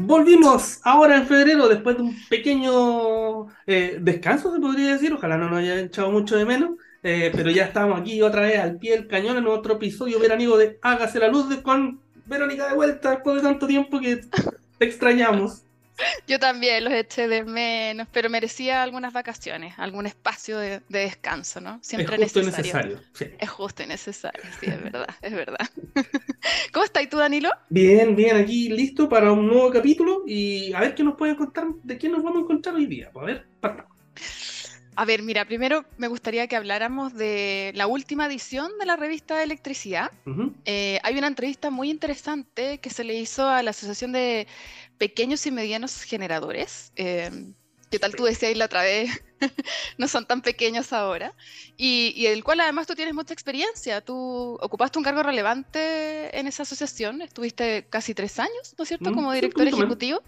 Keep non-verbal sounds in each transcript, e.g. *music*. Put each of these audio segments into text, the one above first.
Volvimos ahora en febrero después de un pequeño eh, descanso, se podría decir. Ojalá no nos haya echado mucho de menos. Eh, pero ya estamos aquí otra vez al pie del cañón en otro episodio veraniego de Hágase la Luz de, con Verónica de vuelta después de tanto tiempo que te extrañamos. Yo también los eché de menos, pero merecía algunas vacaciones, algún espacio de, descanso, ¿no? Siempre es justo necesario. necesario sí. Es justo y necesario, sí, es verdad, es verdad. *laughs* ¿Cómo estás tú, Danilo? Bien, bien, aquí listo para un nuevo capítulo y a ver qué nos puede contar, de qué nos vamos a encontrar hoy día. A ver, partamos. A ver, mira, primero me gustaría que habláramos de la última edición de la revista de Electricidad. Eh, hay una entrevista muy interesante que se le hizo a la Asociación de Pequeños y Medianos Generadores. Eh, ¿Qué tal tú decías la otra vez? *laughs* no son tan pequeños ahora. Y, y, el cual además tú tienes mucha experiencia. Tú ocupaste un cargo relevante en esa asociación. Estuviste casi tres años, ¿no es cierto?, mm, como director ejecutivo.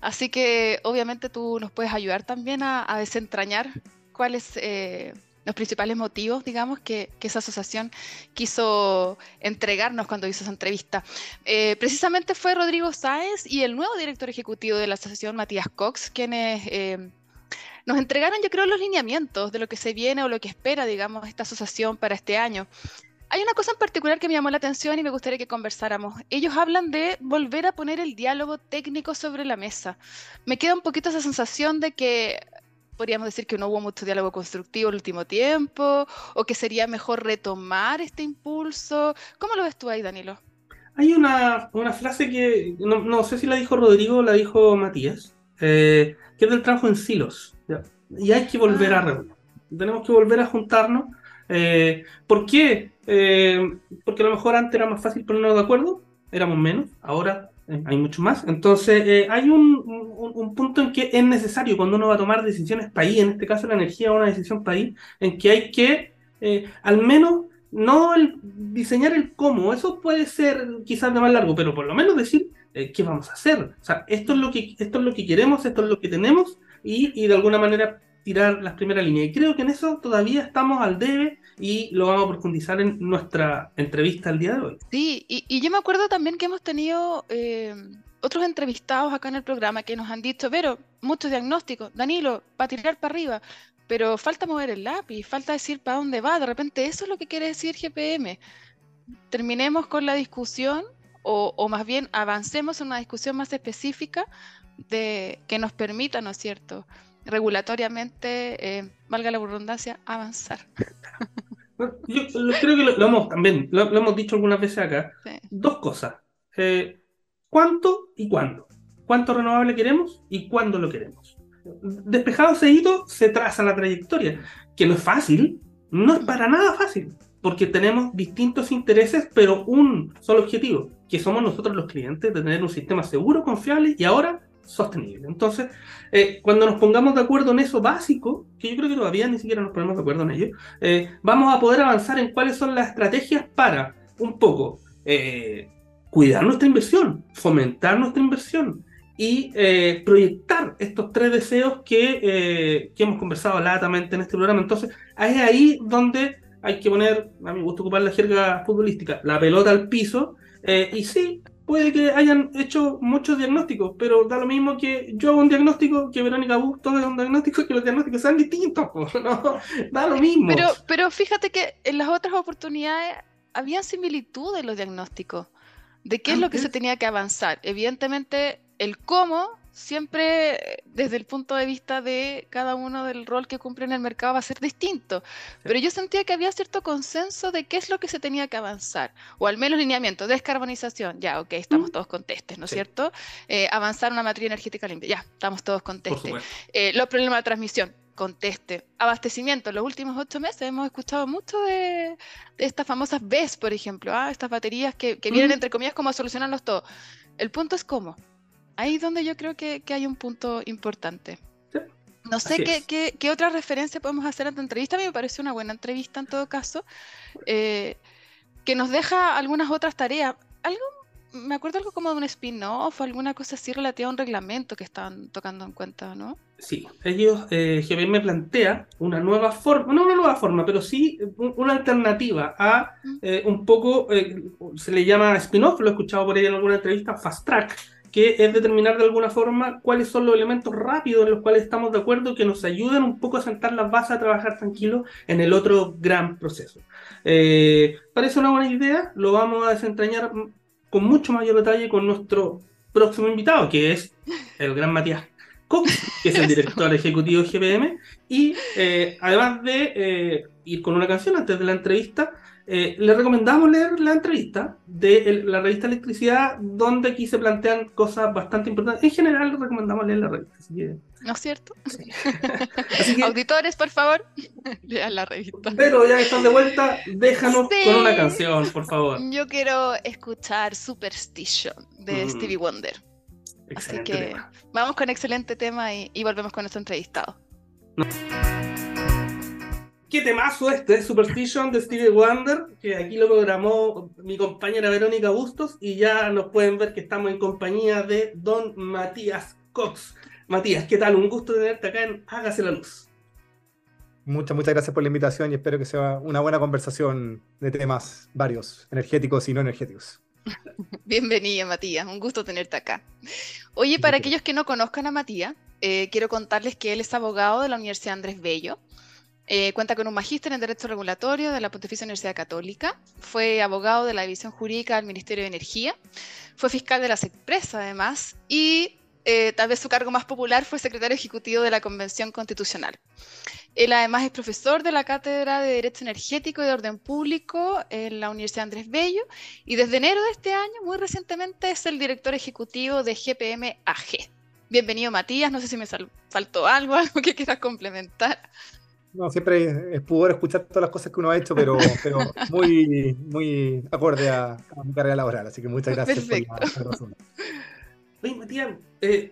Así que obviamente tú nos puedes ayudar también a, desentrañar cuáles eh, los principales motivos, digamos, que, esa asociación quiso entregarnos cuando hizo esa entrevista. Eh, precisamente fue Rodrigo Sáez y el nuevo director ejecutivo de la asociación, Matías Cox, quienes eh, nos entregaron, yo creo, los lineamientos de lo que se viene o lo que espera, digamos, esta asociación para este año. Hay una cosa en particular que me llamó la atención y me gustaría que conversáramos. Ellos hablan de volver a poner el diálogo técnico sobre la mesa. Me queda un poquito esa sensación de que podríamos decir que no hubo mucho diálogo constructivo el último tiempo, o que sería mejor retomar este impulso. ¿Cómo lo ves tú ahí, Danilo? Hay una, frase que no, sé si la dijo Rodrigo o la dijo Matías, eh, que es del trabajo en silos. Y hay que volver a ah. reunir. Tenemos que volver a juntarnos. Eh, ¿Por qué? Eh, porque a lo mejor antes era más fácil ponernos de acuerdo, éramos menos, ahora hay mucho más. Entonces, eh, hay un, un, punto en que es necesario cuando uno va a tomar decisiones país, en este caso la energía es una decisión país, en que hay que eh, al menos no el, diseñar el cómo, eso puede ser quizás de más largo, pero por lo menos decir qué vamos a hacer. O sea, esto es lo que, esto es lo que queremos, esto es lo que tenemos y, y de alguna manera tirar las primeras líneas. Y creo que en eso todavía estamos al debe y lo vamos a profundizar en nuestra entrevista el día de hoy. Sí, y, yo me acuerdo también que hemos tenido eh, otros entrevistados acá en el programa que nos han dicho, pero muchos diagnósticos, Danilo, para tirar para arriba, pero falta mover el lápiz, falta decir para dónde va, de repente eso es lo que quiere decir GPM. Terminemos con la discusión o, o más bien avancemos en una discusión más específica de que nos permita, ¿no es cierto?, regulatoriamente, eh, valga la redundancia, avanzar. *laughs* Yo creo que lo, hemos también, lo, hemos dicho algunas veces acá. Dos cosas. Eh, ¿Cuánto y cuándo? ¿Cuánto renovable queremos y cuándo lo queremos? Despejado ese hito, se traza la trayectoria, que no es fácil, no es para nada fácil, porque tenemos distintos intereses, pero un solo objetivo, que somos nosotros los clientes, de tener un sistema seguro, confiable y ahora sostenible. Entonces, eh, cuando nos pongamos de acuerdo en eso básico, que yo creo que todavía ni siquiera nos ponemos de acuerdo en ello, eh, vamos a poder avanzar en cuáles son las estrategias para un poco eh, cuidar nuestra inversión, fomentar nuestra inversión y proyectar estos tres deseos que, que hemos conversado latamente en este programa. Entonces, es ahí donde hay que poner, a mí me gusta ocupar la jerga futbolística, la pelota al piso, y sí, puede que hayan hecho muchos diagnósticos, pero da lo mismo que yo hago un diagnóstico, que Verónica Buch todo es un diagnóstico, que los diagnósticos sean distintos, *laughs* ¿no? Da lo mismo. Pero, pero fíjate que en las otras oportunidades había similitud en los diagnósticos, de qué es lo que se tenía que avanzar. Evidentemente, el cómo siempre desde el punto de vista de cada uno del rol que cumple en el mercado va a ser distinto. Pero yo sentía que había cierto consenso de qué es lo que se tenía que avanzar, o al menos lineamiento, descarbonización, ya, ok, estamos mm. todos contestes, ¿no es cierto? Eh, avanzar una matriz energética limpia, ya, estamos todos contestes. Eh, los problemas de transmisión, conteste. Abastecimiento, los últimos ocho meses hemos escuchado mucho de, estas famosas BES, por ejemplo, ¿ah? estas baterías que, vienen, mm. entre comillas, como a solucionarlos todo. El punto es cómo ahí es donde yo creo que, hay un punto importante. No sé qué, qué, otra referencia podemos hacer a tu entrevista. A mí me parece una buena entrevista en todo caso, eh, que nos deja algunas otras tareas. Algo, me acuerdo algo como de un spin-off o alguna cosa así relativa a un reglamento que estaban tocando en cuenta, ¿no? Sí, ellos, eh, me plantea una nueva forma, no una nueva forma, pero sí una alternativa a eh, un poco, eh, se le llama spin-off, lo he escuchado por ahí en alguna entrevista, fast track, que es determinar de alguna forma cuáles son los elementos rápidos en los cuales estamos de acuerdo que nos ayuden un poco a sentar las bases a trabajar tranquilo en el otro gran proceso. Eh, parece una buena idea, lo vamos a desentrañar con mucho mayor detalle con nuestro próximo invitado, que es el gran Matías Cox, que es el director ejecutivo de GPM, y eh, además de eh, ir con una canción antes de la entrevista, eh, le recomendamos leer la entrevista de la revista Electricidad, donde aquí se plantean cosas bastante importantes. En general, le recomendamos leer la revista. ¿No es cierto? *laughs* Auditores, por favor, *laughs* lean la revista. Pero ya que están de vuelta, déjanos con una canción, por favor. Yo quiero escuchar Superstition de mm. Stevie Wonder. Así que vamos con excelente tema y, volvemos con nuestro entrevistado. Qué temazo este, Superstition de Stevie Wonder, que aquí lo programó mi compañera Verónica Bustos y ya nos pueden ver que estamos en compañía de don Matías Cox. Matías, ¿qué tal? Un gusto tenerte acá en Hágase la Luz. Muchas, muchas gracias por la invitación y espero que sea una buena conversación de temas varios, energéticos y no energéticos. *laughs* Bienvenido, Matías. Un gusto tenerte acá. Oye, para aquellos que no conozcan a Matías, eh, quiero contarles que él es abogado de la Universidad Andrés Bello eh, cuenta con un magíster en Derecho Regulatorio de la Pontificia Universidad Católica. Fue abogado de la División Jurídica del Ministerio de Energía. Fue fiscal de las empresas, además. Y eh, tal vez su cargo más popular fue secretario ejecutivo de la Convención Constitucional. Él además es profesor de la Cátedra de Derecho Energético y de Orden Público en la Universidad Andrés Bello y desde enero de este año, muy recientemente, es el director ejecutivo de GPM AG. Bienvenido Matías, no sé si me faltó algo, *laughs* algo que quieras complementar. No, siempre es poder escuchar todas las cosas que uno ha hecho, pero, *laughs* pero muy, muy acorde a, mi carrera laboral. Así que muchas gracias por la, Oye, Matías, eh,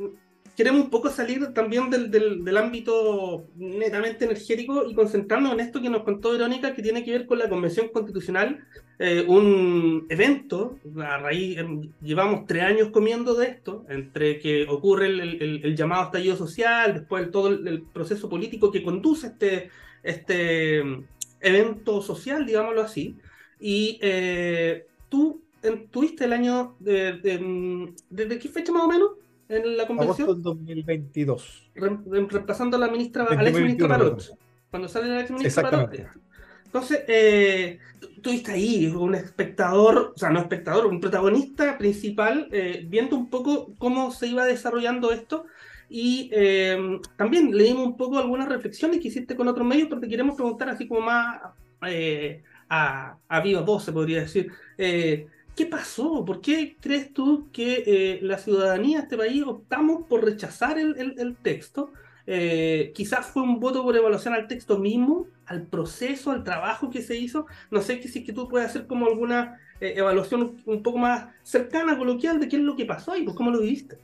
queremos un poco salir también del, del, ámbito netamente energético y concentrarnos en esto que nos contó Verónica, que tiene que ver con la Convención Constitucional, eh, un evento, a raíz, em, llevamos tres años comiendo de esto, entre que ocurre el, el, llamado estallido social, después todo el, proceso político que conduce este, este em, evento social, digámoslo así, y eh, tú tuviste el año, de, em, ¿desde qué fecha más o menos? En la convención. Agosto 2022. reemplazando a la ministra, a la ex ministra Parot. Cuando sale la ex ministra Parot. Entonces, eh, ahí, un espectador, o sea, no espectador, un protagonista principal, eh, viendo un poco cómo se iba desarrollando esto. Y eh, también leímos un poco algunas reflexiones que hiciste con otros medios, porque queremos preguntar así como más a, a viva voz, se podría decir. ¿Qué pasó? ¿Por qué crees tú que eh, la ciudadanía de este país optamos por rechazar el, texto? Eh, quizás fue un voto por evaluación al texto mismo, al proceso, al trabajo que se hizo. No sé si es que tú puedes hacer como alguna eh, evaluación un poco más cercana, coloquial, de qué es lo que pasó y pues cómo lo viviste.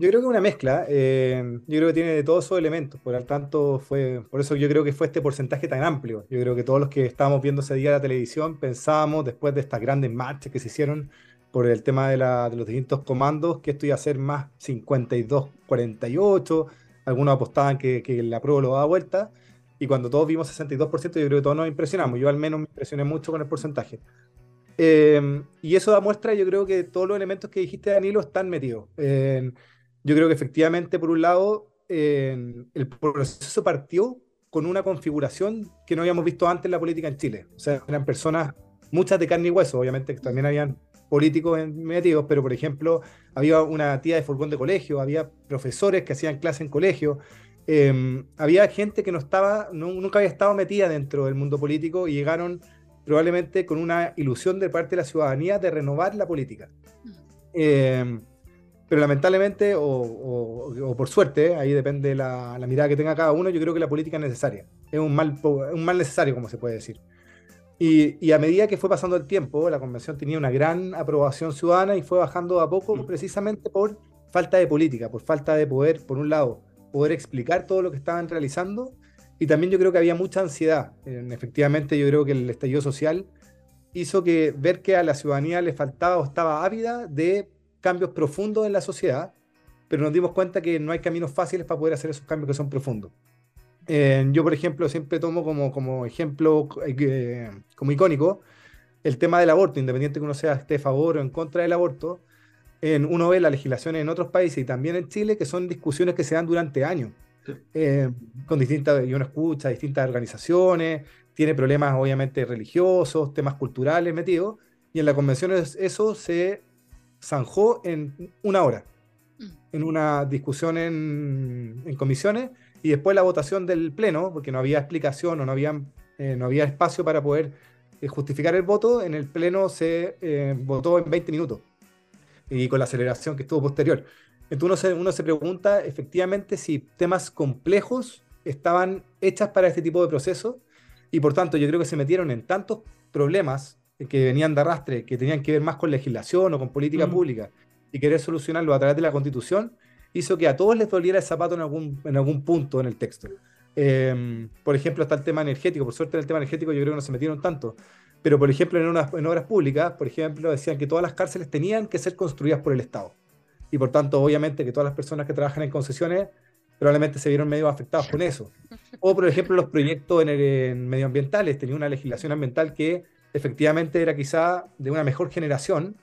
Yo creo que una mezcla. Eh, yo creo que tiene de todos esos elementos. Por lo tanto, fue, por eso yo creo que fue este porcentaje tan amplio. Yo creo que todos los que estábamos viendo ese día la televisión pensábamos, después de estas grandes marchas que se hicieron por el tema de, la, de los distintos comandos, que esto iba a ser más 52-48. Algunos apostaban que, que la prueba lo daba vuelta. Y cuando todos vimos 62%, yo creo que todos nos impresionamos. Yo al menos me impresioné mucho con el porcentaje. Eh, y eso da muestra, yo creo que todos los elementos que dijiste, Danilo, están metidos. Eh, yo creo que efectivamente, por un lado, el proceso partió con una configuración que no habíamos visto antes en la política en Chile. O sea, eran personas, muchas de carne y hueso, obviamente que también habían políticos metidos, pero por ejemplo, había una tía de furgón de colegio, había profesores que hacían clase en colegio, em, había gente que no estaba, nunca había estado metida dentro del mundo político y llegaron probablemente con una ilusión de parte de la ciudadanía de renovar la política. Eh, pero lamentablemente, o, por suerte, ahí depende la, la, mirada que tenga cada uno, yo creo que la política es necesaria. Es un mal, un mal necesario, como se puede decir. Y, y, a medida que fue pasando el tiempo, la convención tenía una gran aprobación ciudadana y fue bajando a poco precisamente por falta de política, por falta de poder, por un lado, poder explicar todo lo que estaban realizando. Y también yo creo que había mucha ansiedad. efectivamente, yo creo que el estallido social hizo que ver que a la ciudadanía le faltaba o estaba ávida de cambios profundos en la sociedad, pero nos dimos cuenta que no hay caminos fáciles para poder hacer esos cambios que son profundos. Eh, yo, por ejemplo, siempre tomo como, como ejemplo, eh, como icónico, el tema del aborto, independiente que uno sea esté a favor o en contra del aborto. en, uno ve la legislación en otros países y también en Chile, que son discusiones que se dan durante años, eh, con distintas, y uno escucha distintas organizaciones, tiene problemas obviamente religiosos, temas culturales metidos, y en la convención eso se zanjó en una hora, mm. en una discusión en, en comisiones, y después la votación del Pleno, porque no había explicación o no había, eh, no había espacio para poder eh, justificar el voto, en el Pleno se eh, votó en 20 minutos y con la aceleración que estuvo posterior. Entonces uno se, uno se pregunta efectivamente si temas complejos estaban hechas para este tipo de procesos y por tanto yo creo que se metieron en tantos problemas que venían de arrastre, que tenían que ver más con legislación o con política mm. pública y querer solucionarlo a través de la constitución, hizo que a todos les doliera el zapato en algún, en algún punto en el texto. Em, por ejemplo, está el tema energético. Por suerte, en el tema energético yo creo que no se metieron tanto. Pero, por ejemplo, en, unas, en obras públicas, por ejemplo, decían que todas las cárceles tenían que ser construidas por el Estado. Y por tanto, obviamente, que todas las personas que trabajan en concesiones probablemente se vieron medio afectados con eso. O, por ejemplo, los proyectos en, medioambientales. Tenía una legislación ambiental que efectivamente era quizá de una mejor generación,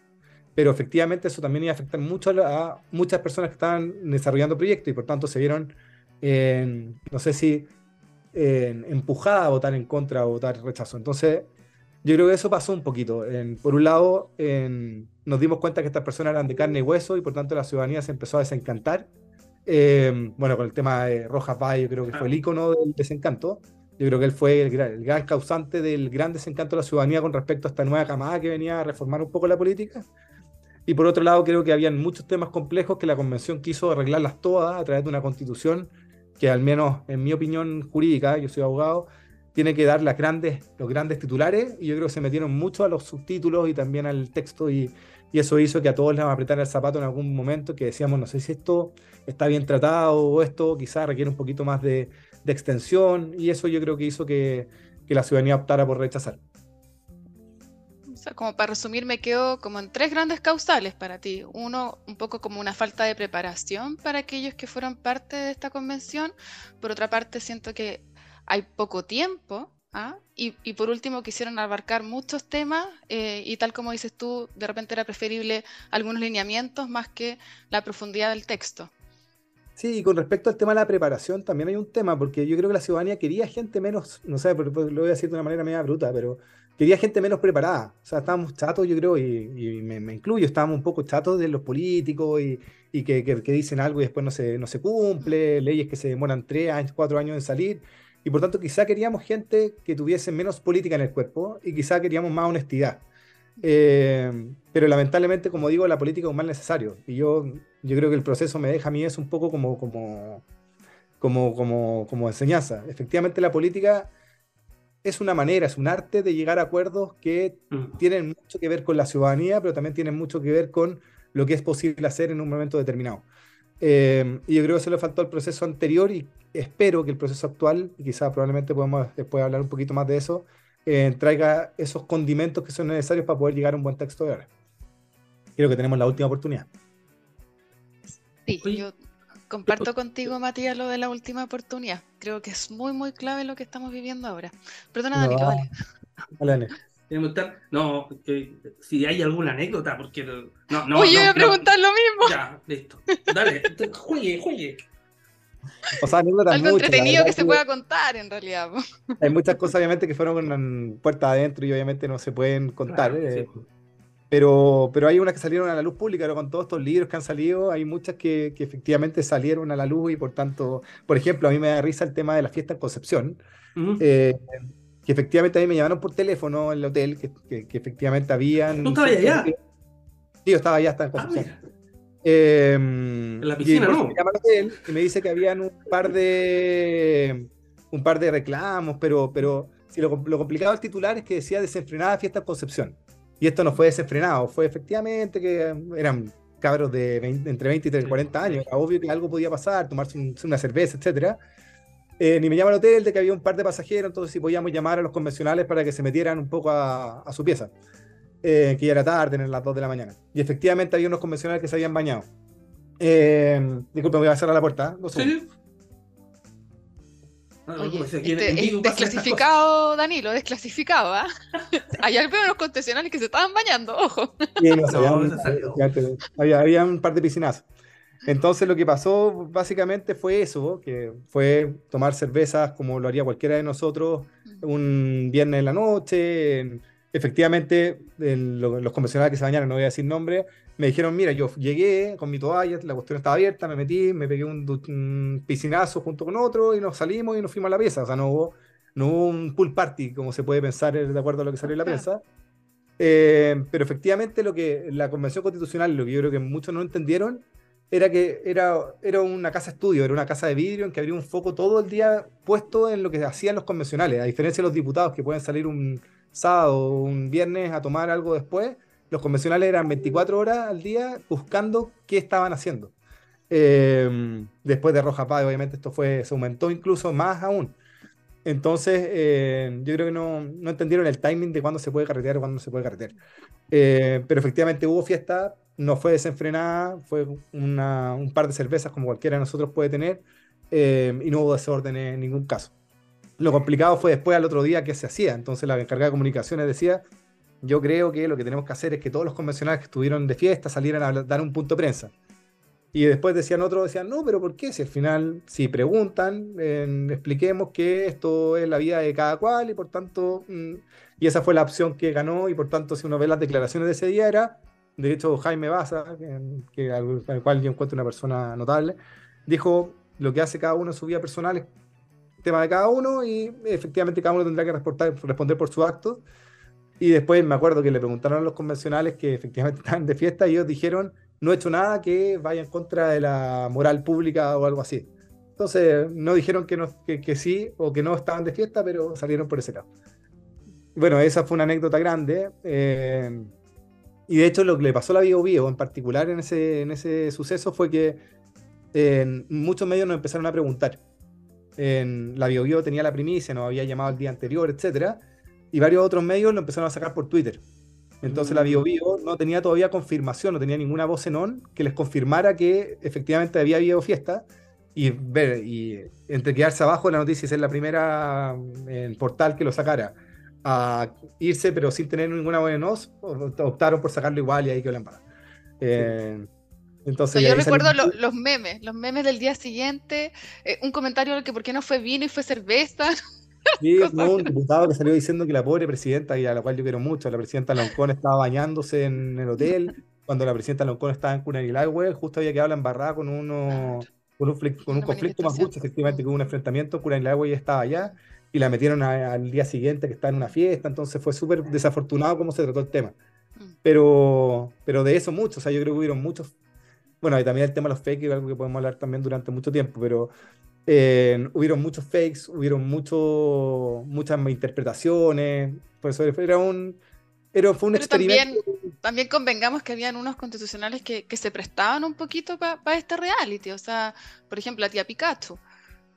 pero efectivamente eso también iba a afectar mucho a, muchas personas que estaban desarrollando proyectos y por tanto se vieron, no sé si empujadas a votar en contra o votar rechazo. Entonces, yo creo que eso pasó un poquito. por un lado, nos dimos cuenta que estas personas eran de carne y hueso y por tanto la ciudadanía se empezó a desencantar. Eh, bueno, con el tema de Rojas Valle, yo creo que fue el icono del desencanto. Yo creo que él fue el gran, causante del gran desencanto de la ciudadanía con respecto a esta nueva camada que venía a reformar un poco la política. Y por otro lado, creo que habían muchos temas complejos que la convención quiso arreglarlas todas a través de una constitución que, al menos en mi opinión jurídica, yo soy abogado, tiene que dar las grandes, los grandes titulares. Y yo creo que se metieron mucho a los subtítulos y también al texto. Y, y eso hizo que a todos les apretara el zapato en algún momento, que decíamos, no sé si esto está bien tratado o esto quizás requiere un poquito más de, de extensión. Y eso yo creo que hizo que, que la ciudadanía optara por rechazar como para resumir, me quedo como en tres grandes causales para ti. Uno, un poco como una falta de preparación para aquellos que fueron parte de esta convención. Por otra parte, siento que hay poco tiempo. ¿ah? Y, por último, quisieron abarcar muchos temas eh, y tal como dices tú, de repente era preferible algunos lineamientos más que la profundidad del texto. Sí, y con respecto al tema de la preparación, también hay un tema, porque yo creo que la ciudadanía quería gente menos, no sé, lo voy a decir de una manera media bruta, pero quería gente menos preparada. O sea, estábamos chatos, yo creo, y, me, incluyo, estábamos un poco chatos de los políticos y, que, dicen algo y después no se, no se cumple, leyes que se demoran tres años, cuatro años en salir. Y por tanto, quizá queríamos gente que tuviese menos política en el cuerpo y quizá queríamos más honestidad. Eh, pero lamentablemente, como digo, la política es un mal necesario. Y yo, yo creo que el proceso me deja a mí es un poco como, como, como, como, como enseñanza. Efectivamente, la política es una manera, es un arte de llegar a acuerdos que mm. tienen mucho que ver con la ciudadanía, pero también tienen mucho que ver con lo que es posible hacer en un momento determinado. Eh, y yo creo que eso le faltó al proceso anterior y espero que el proceso actual, y quizás probablemente podamos después hablar un poquito más de eso, eh, traiga esos condimentos que son necesarios para poder llegar a un buen texto de ahora. Creo que tenemos la última oportunidad. Sí, yo Comparto contigo, Matías, lo de la última oportunidad. Creo que es muy, muy clave lo que estamos viviendo ahora. Perdona, Dani, vale. Vale. *laughs* No, si hay alguna anécdota, porque no, no. Uy, yo voy a preguntar lo mismo. Ya, listo. Dale, juegue, juegue. O sea, Algo entretenido que se pueda contar, en realidad. Hay muchas cosas, obviamente, que fueron puerta adentro y obviamente no se pueden contar. eh, pero, pero hay unas que salieron a la luz pública, pero con todos estos libros que han salido, hay muchas que, que, efectivamente salieron a la luz y por tanto, por ejemplo, a mí me da risa el tema de la fiesta en Concepción, eh, que efectivamente a mí me llamaron por teléfono en el hotel, que, que, efectivamente habían... ¿Tú estabas allá? Sí, yo estaba allá, hasta en ah, Concepción. Em, en la piscina, ¿no? Me llama al hotel y me dice que habían un par de un par de reclamos, pero, pero si lo, lo complicado del titular es que decía desenfrenada fiesta en Concepción. Y esto no fue desenfrenado, fue efectivamente que eran cabros de entre 20 y 40 años. Era obvio que algo podía pasar, tomarse una cerveza, etc. Eh, ni me llama el hotel de que había un par de pasajeros, entonces si podíamos llamar a los convencionales para que se metieran un poco a, su pieza, eh, que ya era tarde, en las 2 de la mañana. Y efectivamente había unos convencionales que se habían bañado. Eh, disculpe, voy a cerrar la puerta. ¿Sí? Oye, este, desclasificado, Danilo, desclasificado, ¿ah? *laughs* Hay Allá veo los concesionarios que se estaban bañando, ojo. había, un par de piscinazos. Entonces lo que pasó básicamente fue eso, que fue tomar cervezas como lo haría cualquiera de nosotros un viernes en la noche. Efectivamente, los convencionales que se bañaron, no voy a decir nombre, me dijeron, mira, yo llegué con mi toalla, la cuestión estaba abierta, me metí, me pegué un, piscinazo junto con otro y nos salimos y nos fuimos a la pieza. O sea, no hubo, no hubo un pool party, como se puede pensar de acuerdo a lo que salió en la prensa. Eh, pero efectivamente lo que la Convención Constitucional, lo que yo creo que muchos no entendieron, era que era, era una casa estudio, era una casa de vidrio en que habría un foco todo el día puesto en lo que hacían los convencionales, a diferencia de los diputados que pueden salir un sábado o un viernes a tomar algo después, los convencionales eran 24 horas al día buscando qué estaban haciendo. Eh, después de Roja Paz, obviamente esto fue, se aumentó incluso más aún. Entonces, eh, yo creo que no, no, entendieron el timing de cuándo se puede carretear o cuándo se puede carretear. Eh, pero efectivamente hubo fiesta, no fue desenfrenada, fue un par de cervezas como cualquiera de nosotros puede tener, y no hubo desorden en ningún caso. Lo complicado fue después al otro día que se hacía. Entonces la encargada de comunicaciones decía, yo creo que lo que tenemos que hacer es que todos los convencionales que estuvieron de fiesta salieran a dar un punto de prensa. Y después decían otros, decían, no, pero ¿por qué? Si al final, si preguntan, expliquemos que esto es la vida de cada cual y por tanto, mm, y esa fue la opción que ganó y por tanto, si uno ve las declaraciones de ese día era, de hecho, Jaime Baza, que, al, cual yo encuentro una persona notable, dijo, lo que hace cada uno en su vida personal es tema de cada uno y efectivamente cada uno tendrá que responder por su acto. Y después me acuerdo que le preguntaron a los convencionales que efectivamente *laughs* estaban de fiesta y ellos dijeron, no he hecho nada que vaya en contra de la moral pública o algo así. Entonces, no dijeron que, no, que, sí o que no estaban de fiesta, pero salieron por ese lado. Bueno, esa fue una anécdota grande. Eh, y de hecho, lo que le pasó a la Bio Bio en particular en ese, en ese suceso fue que eh, muchos medios nos empezaron a preguntar. En la Bio Bio tenía la primicia, nos había llamado el día anterior, etcétera y varios otros medios lo empezaron a sacar por Twitter. Entonces la mm. BioBio no tenía todavía confirmación, no tenía ninguna voz en on que les confirmara que efectivamente había habido fiesta y ver y entre quedarse abajo de la noticia y ser la primera el portal que lo sacara a irse pero sin tener ninguna voz en os, optaron por sacarlo igual y ahí quedó la. Eh, entonces, yo recuerdo los memes, los memes del día siguiente, eh, un comentario que por qué no fue vino y fue cerveza. *laughs* Sí, *laughs* un diputado que salió diciendo que la pobre presidenta, y a la cual yo quiero mucho, la presidenta Loncón estaba bañándose en el hotel, cuando la presidenta Loncón estaba en Curanilagüe, justo había quedado la embarrada con uno con un, con un conflicto más justo, efectivamente, con un enfrentamiento, Curanilagüe ya estaba allá, y la metieron al día siguiente que estaba en una fiesta, entonces fue súper desafortunado cómo se trató el tema. Mm. Pero, pero de eso mucho, o sea, yo creo que hubieron muchos, bueno, y también el tema de los fake, algo que podemos hablar también durante mucho tiempo, pero eh, hubieron muchos fakes, hubieron mucho, muchas interpretaciones, por eso era un, era, fue un experimento. También, convengamos que habían unos constitucionales que, que se prestaban un poquito para este reality, o sea, por ejemplo, la tía Pikachu,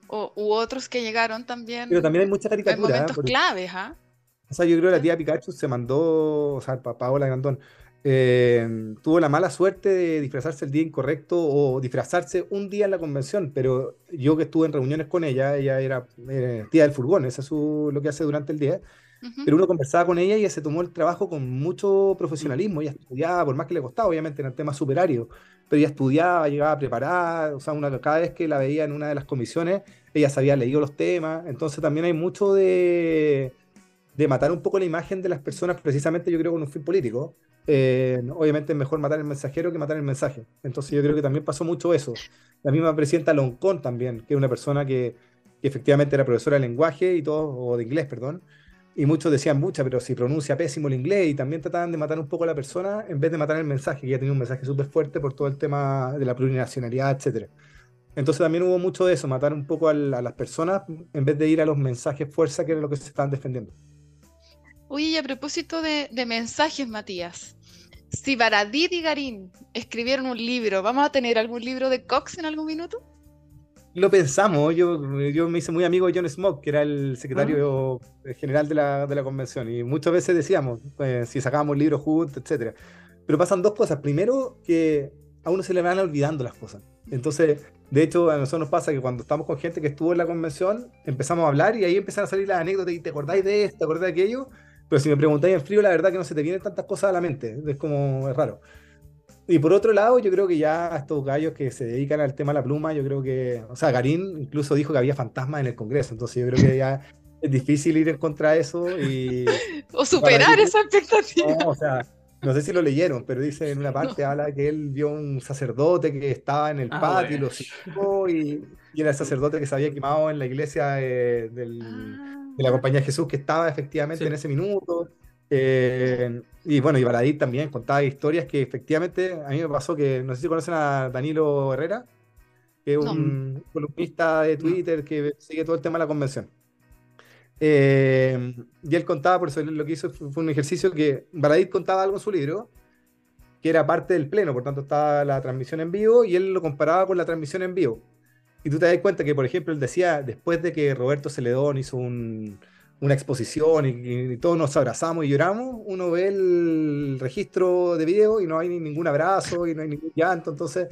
o, u otros que llegaron también. Pero también hay mucha caricatura. En momentos claves, ¿ah? O sea, yo creo que la tía Pikachu se mandó, o sea, Paola Grandón, eh, tuvo la mala suerte de disfrazarse el día incorrecto o disfrazarse un día en la convención, pero yo que estuve en reuniones con ella, ella era eh, tía del furgón, eso es lo que hace durante el día, pero uno conversaba con ella y ella se tomó el trabajo con mucho profesionalismo, ella estudiaba, por más que le costaba, obviamente, en el tema superario, pero ella estudiaba, llegaba preparada, o sea, una, cada vez que la veía en una de las comisiones, ella sabía leído los temas, entonces también hay mucho de, de matar un poco la imagen de las personas, precisamente yo creo con un fin político, eh, obviamente es mejor matar el mensajero que matar el mensaje. Entonces yo creo que también pasó mucho eso. La misma presidenta Loncón también, que es una persona que, efectivamente era profesora de lenguaje y todo, o de inglés, perdón, y muchos decían mucha, pero si pronuncia pésimo el inglés y también trataban de matar un poco a la persona en vez de matar el mensaje, que ya tenía un mensaje súper fuerte por todo el tema de la plurinacionalidad, etc. Entonces también hubo mucho de eso, matar un poco a, las personas en vez de ir a los mensajes fuerza, que era lo que se estaban defendiendo. Oye, y a propósito de mensajes, Matías, si Baradit y Garín escribieron un libro, ¿vamos a tener algún libro de Cox en algún minuto? Lo pensamos, yo, yo me hice muy amigo de John Smoke, que era el secretario ah. general de la, de la, convención, y muchas veces decíamos, pues, si sacábamos libros juntos, etc. Pero pasan dos cosas. Primero, que a uno se le van olvidando las cosas. Entonces, De hecho, a nosotros nos pasa que cuando estamos con gente que estuvo en la convención, empezamos a hablar y ahí empiezan a salir las anécdotas y te acordáis de esto, te acordáis de aquello. Pero si me preguntáis en frío, la verdad que no se te vienen tantas cosas a la mente. Es como, es raro. Y por otro lado, yo creo que ya estos gallos que se dedican al tema de la pluma, yo creo que, o sea, Garín incluso dijo que había fantasmas en el Congreso, entonces yo creo que ya es difícil ir en contra de eso y... *laughs* o superar esa expectativa. No, o sea, no sé si lo leyeron, pero dice en una parte, habla que él vio un sacerdote que estaba en el ah, patio y lo siguió y, era el sacerdote que se había quemado en la iglesia eh, del, de la compañía de Jesús que estaba efectivamente en ese minuto. Eh, y bueno, y Baladí también contaba historias que efectivamente a mí me pasó que, no sé si conocen a Danilo Herrera, que es un columnista de Twitter que sigue todo el tema de la convención. Eh, y él contaba, por eso lo que hizo fue un ejercicio que Baladí contaba algo en su libro, que era parte del pleno, por tanto estaba la transmisión en vivo y él lo comparaba con la transmisión en vivo. Y tú te das cuenta que, por ejemplo, él decía, después de que Roberto Celedón hizo un, una exposición y, todos nos abrazamos y lloramos, uno ve el registro de video y no hay ningún abrazo y no hay ningún llanto. Entonces,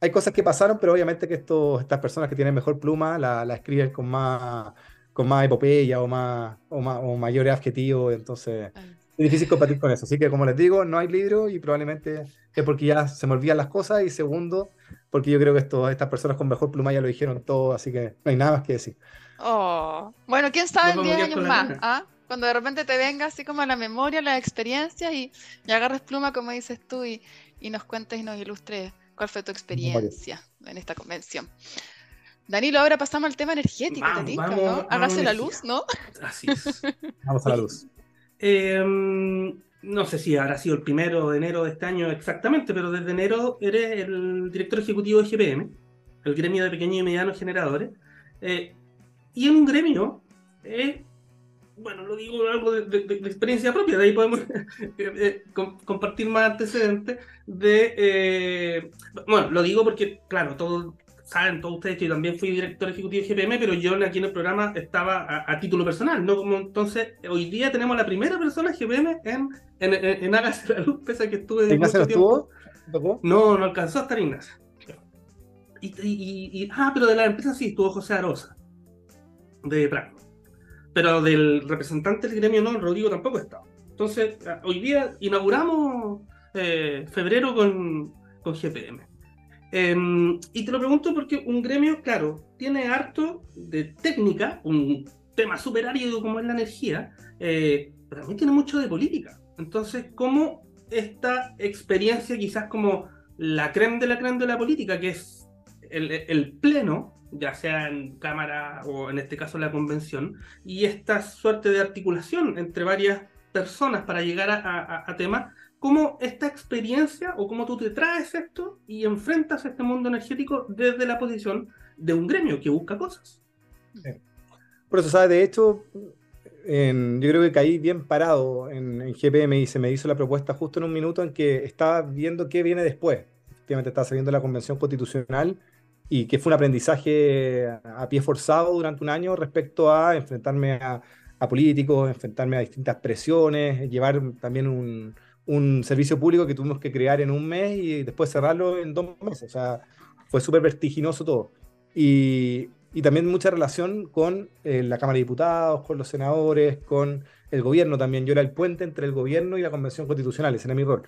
hay cosas que pasaron, pero obviamente que estos, estas personas que tienen mejor pluma la, la escriben con más, con más epopeya o, más, o, más, o mayores adjetivos. Entonces, es difícil compartir con eso. Así que, como les digo, no hay libro y probablemente es porque ya se me olvidan las cosas. Y segundo, porque yo creo que esto, estas personas con mejor pluma ya lo dijeron todo, así que no hay nada más que decir. Oh. Bueno, quién sabe en 10 años más, ¿ah? Cuando de repente te venga así como la memoria, las experiencias y, y agarres pluma, como dices tú, y, y, nos cuentes y nos ilustres cuál fue tu experiencia en esta convención. Danilo, ahora pasamos al tema energético, vamos, ¿no? Hágase la luz, ¿no? Así es. vamos a la luz. Em, no sé si habrá sido el primero de enero de este año exactamente, pero desde enero eres el director ejecutivo de GPM, el gremio de pequeños y medianos generadores. Eh, y en un gremio, eh, bueno, lo digo algo de, experiencia propia, de ahí podemos *laughs* eh, eh, compartir más antecedentes de... bueno, lo digo porque, claro, todos saben, todos ustedes que yo también fui director ejecutivo de GPM, pero yo aquí en el programa estaba a, título personal, ¿no? Como entonces, hoy día tenemos la primera persona GPM en, en, en, en Hágase la Luz, pese a que estuve... ¿Ignacio estuvo? No, no alcanzó a estar Ignacio. Y, y, y, ah, pero de la empresa sí estuvo José Arosa de Praga. Pero del representante del gremio no, Rodrigo tampoco estaba. Entonces, ah, hoy día inauguramos eh, febrero con, con GPM. Em, y te lo pregunto porque un gremio, claro, tiene harto de técnica, un tema súper árido como es la energía, eh, pero también tiene mucho de política. Entonces, ¿cómo esta experiencia, quizás como la creme de la creme de la política, que es el pleno, ya sea en cámara o en este caso la convención, y esta suerte de articulación entre varias personas para llegar a, temas, cómo esta experiencia o cómo tú te traes esto y enfrentas este mundo energético desde la posición de un gremio que busca cosas. Por eso, ¿sabes? De hecho, yo creo que caí bien parado en, GPM y se me hizo la propuesta justo en un minuto en que estaba viendo qué viene después. Efectivamente, estaba saliendo la convención constitucional y que fue un aprendizaje a pie forzado durante un año respecto a enfrentarme a, políticos, enfrentarme a distintas presiones, llevar también un, un, servicio público que tuvimos que crear en un mes y después cerrarlo en dos meses. O sea, fue súper vertiginoso todo. Y, y, también mucha relación con eh, la Cámara de Diputados, con los senadores, con el gobierno también. Yo era el puente entre el gobierno y la Convención Constitucional, ese era mi rol.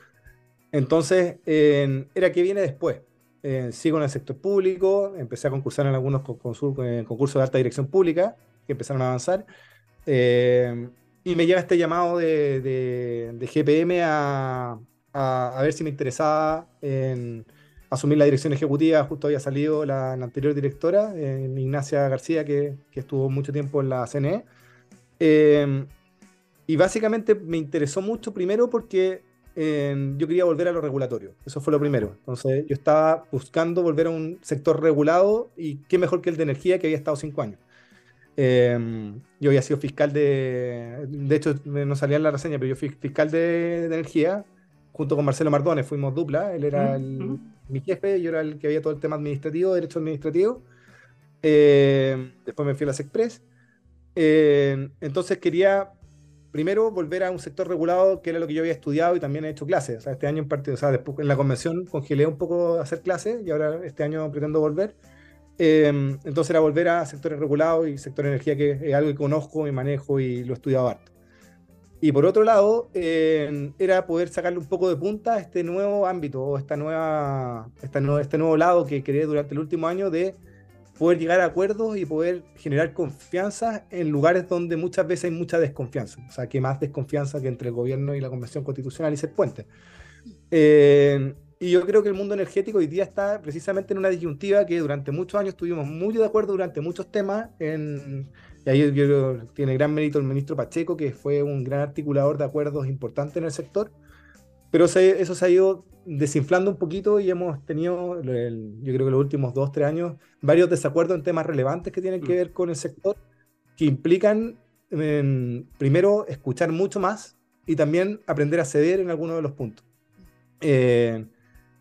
Entonces, era qué viene después eh, sigo en el sector público, empecé a concursar en algunos eh, concursos de alta dirección pública que empezaron a avanzar. Eh, y me lleva este llamado de, GPM a, ver si me interesaba en asumir la dirección ejecutiva. Justo había salido la, anterior directora, Ignacia García, que, que, estuvo mucho tiempo en la CNE. y básicamente me interesó mucho primero porque yo quería volver a lo regulatorio. Eso fue lo primero. Entonces, yo estaba buscando volver a un sector regulado y qué mejor que el de energía que había estado cinco años. Em, yo había sido fiscal de. De hecho, no salía en la reseña, pero yo fui fiscal de, energía junto con Marcelo Mardones. Fuimos dupla. Él era mi jefe, yo era el que había todo el tema administrativo, derecho administrativo. Em, después me fui a las Express. Em, entonces quería primero, volver a un sector regulado, que era lo que yo había estudiado y también he hecho clases. O sea, este año en partido, o sea, después en la convención congelé un poco hacer clases y ahora este año pretendo volver. Em, entonces era volver a sectores regulados y sector energía, que es algo que conozco y manejo y lo he estudiado harto. Y por otro lado, em, era poder sacarle un poco de punta a este nuevo ámbito o esta nueva, esta este nuevo lado que creé durante el último año de poder llegar a acuerdos y poder generar confianza en lugares donde muchas veces hay mucha desconfianza. O sea, que más desconfianza que entre el gobierno y la Convención Constitucional y ser puente. Eh, y yo creo que el mundo energético hoy día está precisamente en una disyuntiva que durante muchos años estuvimos muy de acuerdo durante muchos temas. En, y ahí yo que tiene gran mérito el ministro Pacheco, que fue un gran articulador de acuerdos importantes en el sector. Pero eso se ha ido desinflando un poquito y hemos tenido, yo creo que los últimos dos, tres años, varios desacuerdos en temas relevantes que tienen que mm. ver con el sector, que implican, primero, escuchar mucho más y también aprender a ceder en algunos de los puntos. Eh,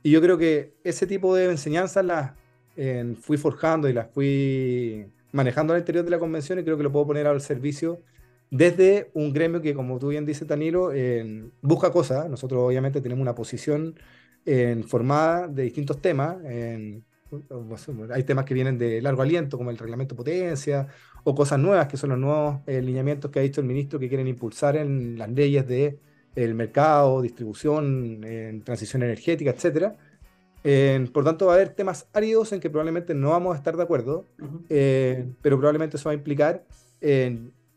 y yo creo que ese tipo de enseñanzas las fui forjando y las fui manejando al interior de la convención y creo que lo puedo poner al servicio desde un gremio que, como tú bien dices, Danilo, busca cosas. Nosotros obviamente tenemos una posición formada de distintos temas. hay temas que vienen de largo aliento, como el reglamento potencia, o cosas nuevas, que son los nuevos eh, lineamientos que ha dicho el ministro que quieren impulsar en las leyes de el mercado, distribución, en transición energética, etcétera. por tanto, va a haber temas áridos en que probablemente no vamos a estar de acuerdo, eh, pero probablemente eso va a implicar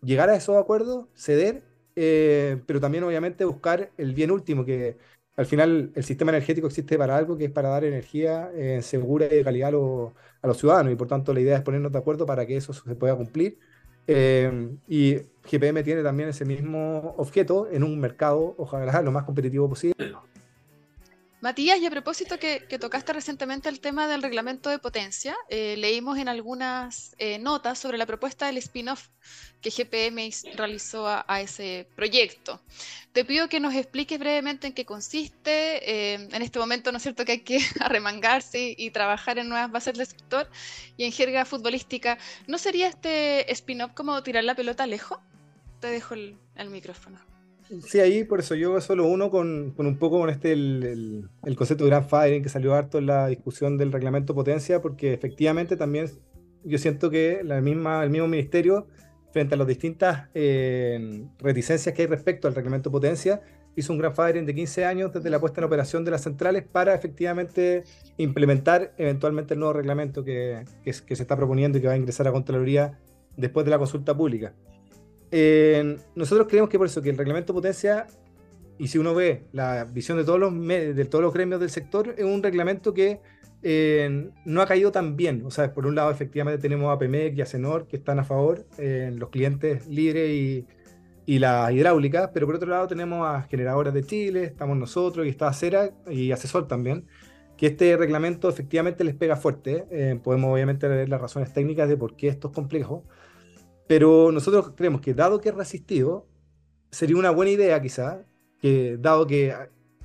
llegar a esos acuerdos, ceder, eh, pero también obviamente buscar el bien último, que al final el sistema energético existe para algo, que es para dar energía eh, segura y de calidad a, los ciudadanos, y por tanto la idea es ponernos de acuerdo para que eso se pueda cumplir. Eh, y GPM tiene también ese mismo objeto en un mercado, ojalá lo más competitivo posible. Matías, y a propósito que, tocaste recientemente el tema del reglamento de potencia, eh, leímos en algunas eh, notas sobre la propuesta del spin-off que GPM realizó a, ese proyecto. Te pido que nos expliques brevemente en qué consiste. Eh, en este momento, ¿no es cierto que hay que *laughs* arremangarse y, trabajar en nuevas bases del sector? Y en jerga futbolística, ¿no sería este spin-off como tirar la pelota lejos? Te dejo el micrófono. Sí, ahí por eso yo solo uno con, con un poco con este el, el, concepto de firing que salió harto en la discusión del reglamento potencia, porque efectivamente también yo siento que la misma, el mismo ministerio, frente a las distintas eh, reticencias que hay respecto al reglamento potencia, hizo un gran firing de 15 años desde la puesta en operación de las centrales para efectivamente implementar eventualmente el nuevo reglamento que, que, que se está proponiendo y que va a ingresar a Contraloría después de la consulta pública nosotros creemos que por eso que el reglamento potencia, y si uno ve la visión de todos los, de todos los gremios del sector, es un reglamento que eh, no ha caído tan bien. O sea, por un lado, efectivamente tenemos a PEMEC y a CENOR que están a favor, eh, los clientes libres y, y la hidráulica, pero por otro lado tenemos a Generadoras de Chile, estamos nosotros y está Acera y Asesor también, que este reglamento efectivamente les pega fuerte. Eh, podemos obviamente ver las razones técnicas de por qué esto es complejo, pero nosotros creemos que dado que es resistido, sería una buena idea quizá, que dado que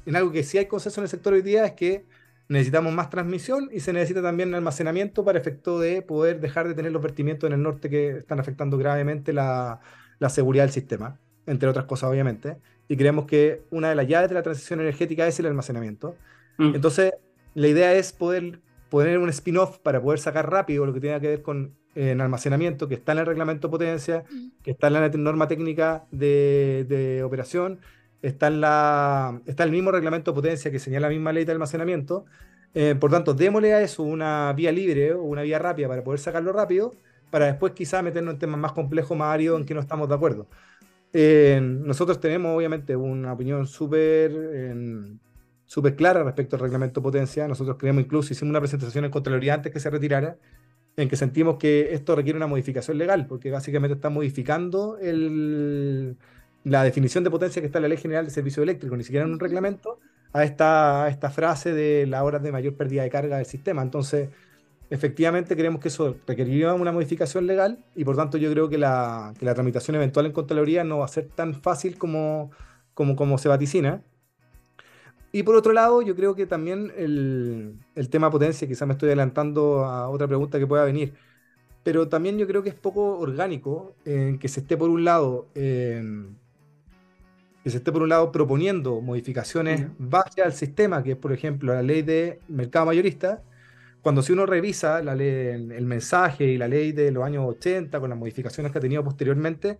en algo que sí hay consenso en el sector hoy día es que necesitamos más transmisión y se necesita también almacenamiento para efecto de poder dejar de tener los vertimientos en el norte que están afectando gravemente la, la seguridad del sistema, entre otras cosas obviamente. Y creemos que una de las llaves de la transición energética es el almacenamiento. Mm. Entonces, la idea es poder poner un spin-off para poder sacar rápido lo que tenga que ver con en almacenamiento que está en el reglamento potencia, mm. que está en la norma técnica de, operación, está en la está el mismo reglamento potencia que señala la misma ley de almacenamiento. Eh, por tanto, démosle a eso una vía libre o una vía rápida para poder sacarlo rápido, para después quizá meternos en temas más complejos, más áridos, en que no estamos de acuerdo. Eh, nosotros tenemos obviamente una opinión súper súper clara respecto al reglamento potencia. Nosotros creemos incluso, hicimos una presentación en Contraloría antes que se retirara, en que sentimos que esto requiere una modificación legal, porque básicamente está modificando el, la definición de potencia que está en la Ley General de Servicio Eléctrico, ni siquiera en un reglamento, a esta, esta frase de la hora de mayor pérdida de carga del sistema. Entonces, efectivamente creemos que eso requeriría una modificación legal y por tanto yo creo que la, que la tramitación eventual en Contraloría no va a ser tan fácil como, como, como se vaticina. Y por otro lado, yo creo que también el, el tema potencia, quizás me estoy adelantando a otra pregunta que pueda venir, pero también yo creo que es poco orgánico en que se esté por un lado que se esté por un lado proponiendo modificaciones base al sistema, que es por ejemplo la ley de mercado mayorista, cuando si uno revisa la ley, el mensaje y la ley de los años 80 con las modificaciones que ha tenido posteriormente,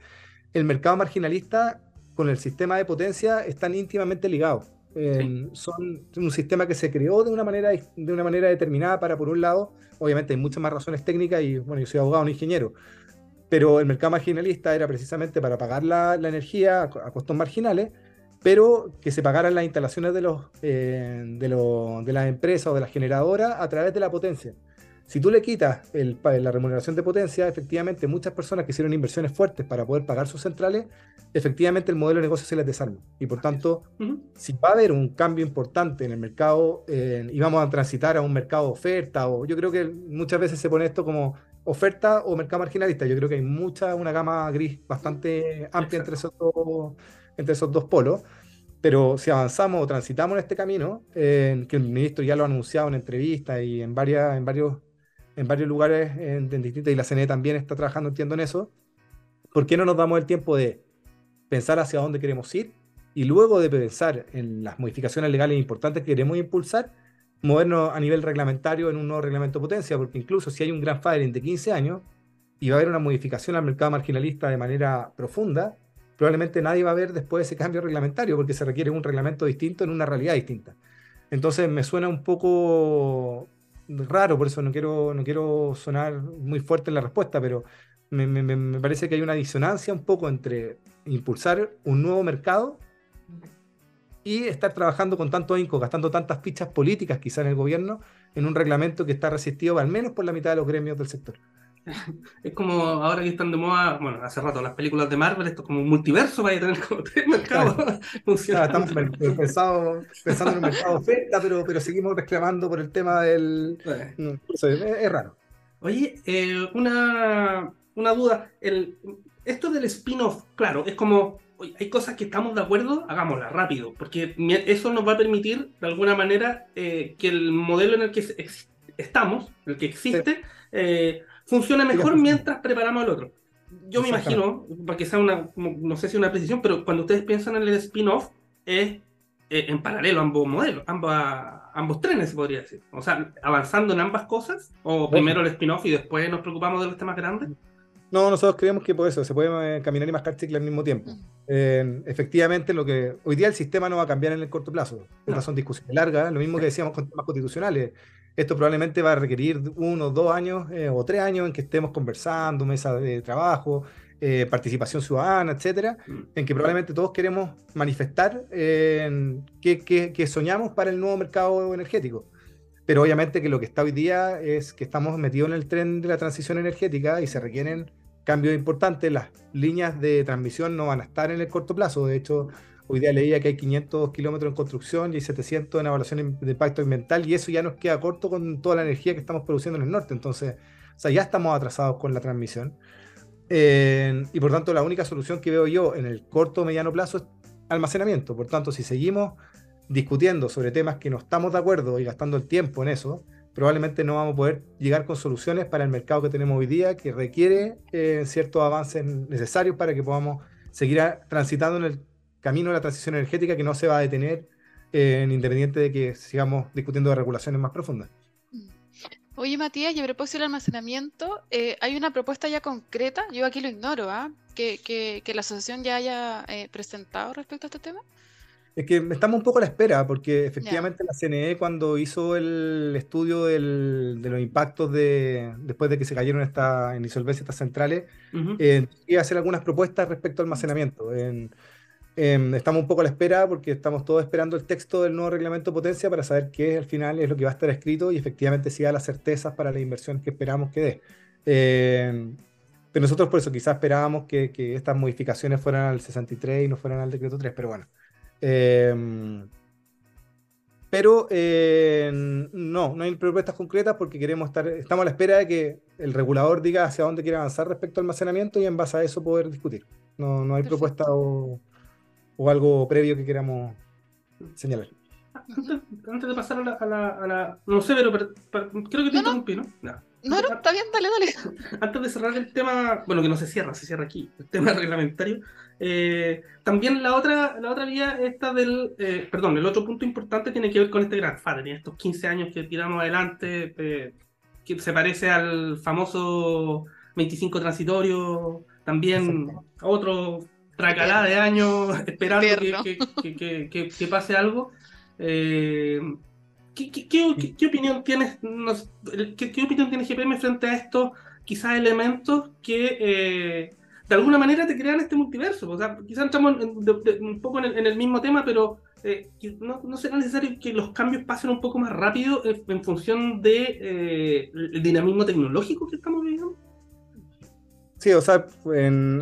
el mercado marginalista con el sistema de potencia están íntimamente ligados. Son un sistema que se creó de una, manera, de una manera determinada para, por un lado, obviamente hay muchas más razones técnicas y, bueno, yo soy abogado, no ingeniero, pero el mercado marginalista era precisamente para pagar la, la energía a, costos marginales, pero que se pagaran las instalaciones de, los, eh, de, de las empresas o de las generadoras a través de la potencia. Si tú le quitas el, la remuneración de potencia, efectivamente muchas personas que hicieron inversiones fuertes para poder pagar sus centrales, efectivamente el modelo de negocio se les desarma. Y por tanto, si va a haber un cambio importante en el mercado y vamos a transitar a un mercado de oferta, o yo creo que muchas veces se pone esto como oferta o mercado marginalista. Yo creo que hay mucha, una gama gris bastante amplia entre esos, dos, entre esos dos polos. Pero si avanzamos o transitamos en este camino, que el ministro ya lo ha anunciado en entrevistas y en, varias, en varios en varios lugares en, distintas, y la CNE también está trabajando, entiendo, en eso, ¿por qué no nos damos el tiempo de pensar hacia dónde queremos ir y luego de pensar en las modificaciones legales importantes que queremos impulsar, movernos a nivel reglamentario en un nuevo reglamento de potencia? Porque incluso si hay un gran grandfathering de 15 años y va a haber una modificación al mercado marginalista de manera profunda, probablemente nadie va a ver después ese cambio reglamentario porque se requiere un reglamento distinto en una realidad distinta. Entonces me suena un poco raro, por eso no quiero, no quiero sonar muy fuerte en la respuesta, pero me, parece que hay una disonancia un poco entre impulsar un nuevo mercado y estar trabajando con tanto ahínco, gastando tantas fichas políticas quizá en el gobierno, en un reglamento que está resistido al menos por la mitad de los gremios del sector. *laughs* Es como ahora que están de moda, bueno, hace rato las películas de Marvel, esto es como un multiverso para tener como *laughs* tres mercados. *laughs* estamos pensando, pensando en un mercado oferta, pero, pero seguimos reclamando por el tema del. es, raro. Oye, eh, una, una duda. El, esto del spin-off, claro, es como hay cosas que estamos de acuerdo, hagámoslas rápido, porque eso nos va a permitir, de alguna manera, eh, que el modelo en el que estamos, el que existe, eh, funciona mejor mientras preparamos el otro. Yo me imagino, para que sea una, no sé si una precisión, pero cuando ustedes piensan en el spin-off, es eh, en paralelo ambos modelos, ambas, ambos trenes, se podría decir. O sea, avanzando en ambas cosas, o primero el spin-off y después nos preocupamos de los temas grandes. No, nosotros creemos que por eso se puede eh, caminar y mascar chicle al mismo tiempo. efectivamente, lo que hoy día el sistema no va a cambiar en el corto plazo. Estas son discusiones largas, lo mismo que decíamos con temas constitucionales. Esto probablemente va a requerir uno, dos años eh, o tres años en que estemos conversando, mesa de trabajo, eh, participación ciudadana, etcétera, mm. en que probablemente todos queremos manifestar qué, soñamos para el nuevo mercado energético. Pero obviamente que lo que está hoy día es que estamos metidos en el tren de la transición energética y se requieren cambios importantes. Las líneas de transmisión no van a estar en el corto plazo. De hecho, Hoy día leía que hay 500 kilómetros en construcción y 700 en evaluación de impacto ambiental y eso ya nos queda corto con toda la energía que estamos produciendo en el norte. Entonces, o sea, ya estamos atrasados con la transmisión. y por tanto, la única solución que veo yo en el corto o mediano plazo es almacenamiento. Por tanto, si seguimos discutiendo sobre temas que no estamos de acuerdo y gastando el tiempo en eso, probablemente no vamos a poder llegar con soluciones para el mercado que tenemos hoy día, que requiere eh, ciertos avances necesarios para que podamos seguir transitando en el camino de la transición energética que no se va a detener eh, en independiente de que sigamos discutiendo de regulaciones más profundas. Oye, Matías, y a propósito del almacenamiento, eh, hay una propuesta ya concreta, yo aquí lo ignoro, ¿ah? Que, que, la asociación ya haya eh, presentado respecto a este tema. Es que estamos un poco a la espera, porque efectivamente la CNE cuando hizo el estudio del, de los impactos de, después de que se cayeron esta, en disolvencia estas centrales, iba a hacer algunas propuestas respecto al almacenamiento. En, Em, estamos un poco a la espera porque estamos todos esperando el texto del nuevo reglamento de potencia para saber qué al final es lo que va a estar escrito y efectivamente si da las certezas para la inversión que esperamos que dé. Em, pero nosotros por eso quizás esperábamos que, que, estas modificaciones fueran al 63 y no fueran al decreto 3, pero bueno. Em, pero no, no hay propuestas concretas porque queremos estar, estamos a la espera de que el regulador diga hacia dónde quiere avanzar respecto al almacenamiento y en base a eso poder discutir. No, no hay propuesta o, o algo previo que queramos señalar. Antes, de pasar a la, a la, No sé, pero, creo que te interrumpí, ¿no? No. No, está bien, dale, dale. *laughs* Antes de cerrar el tema, bueno, que no se cierra, se cierra aquí, el tema *laughs* reglamentario, Eh, también la otra, la otra vía, esta del, eh, perdón, el otro punto importante tiene que ver con este grandfather, estos 15 años que tiramos adelante, eh, que se parece al famoso 25 transitorio, también otro tracalá de años esperando que, que, pase algo. ¿qué, qué, opinión tienes, qué, opinión tiene GPM frente a estos quizás elementos que de alguna manera te crean este multiverso. O sea, quizás entramos un poco en el, mismo tema, pero eh, no, será necesario que los cambios pasen un poco más rápido en, función del de, eh, el dinamismo tecnológico que estamos viviendo. Sí, o sea,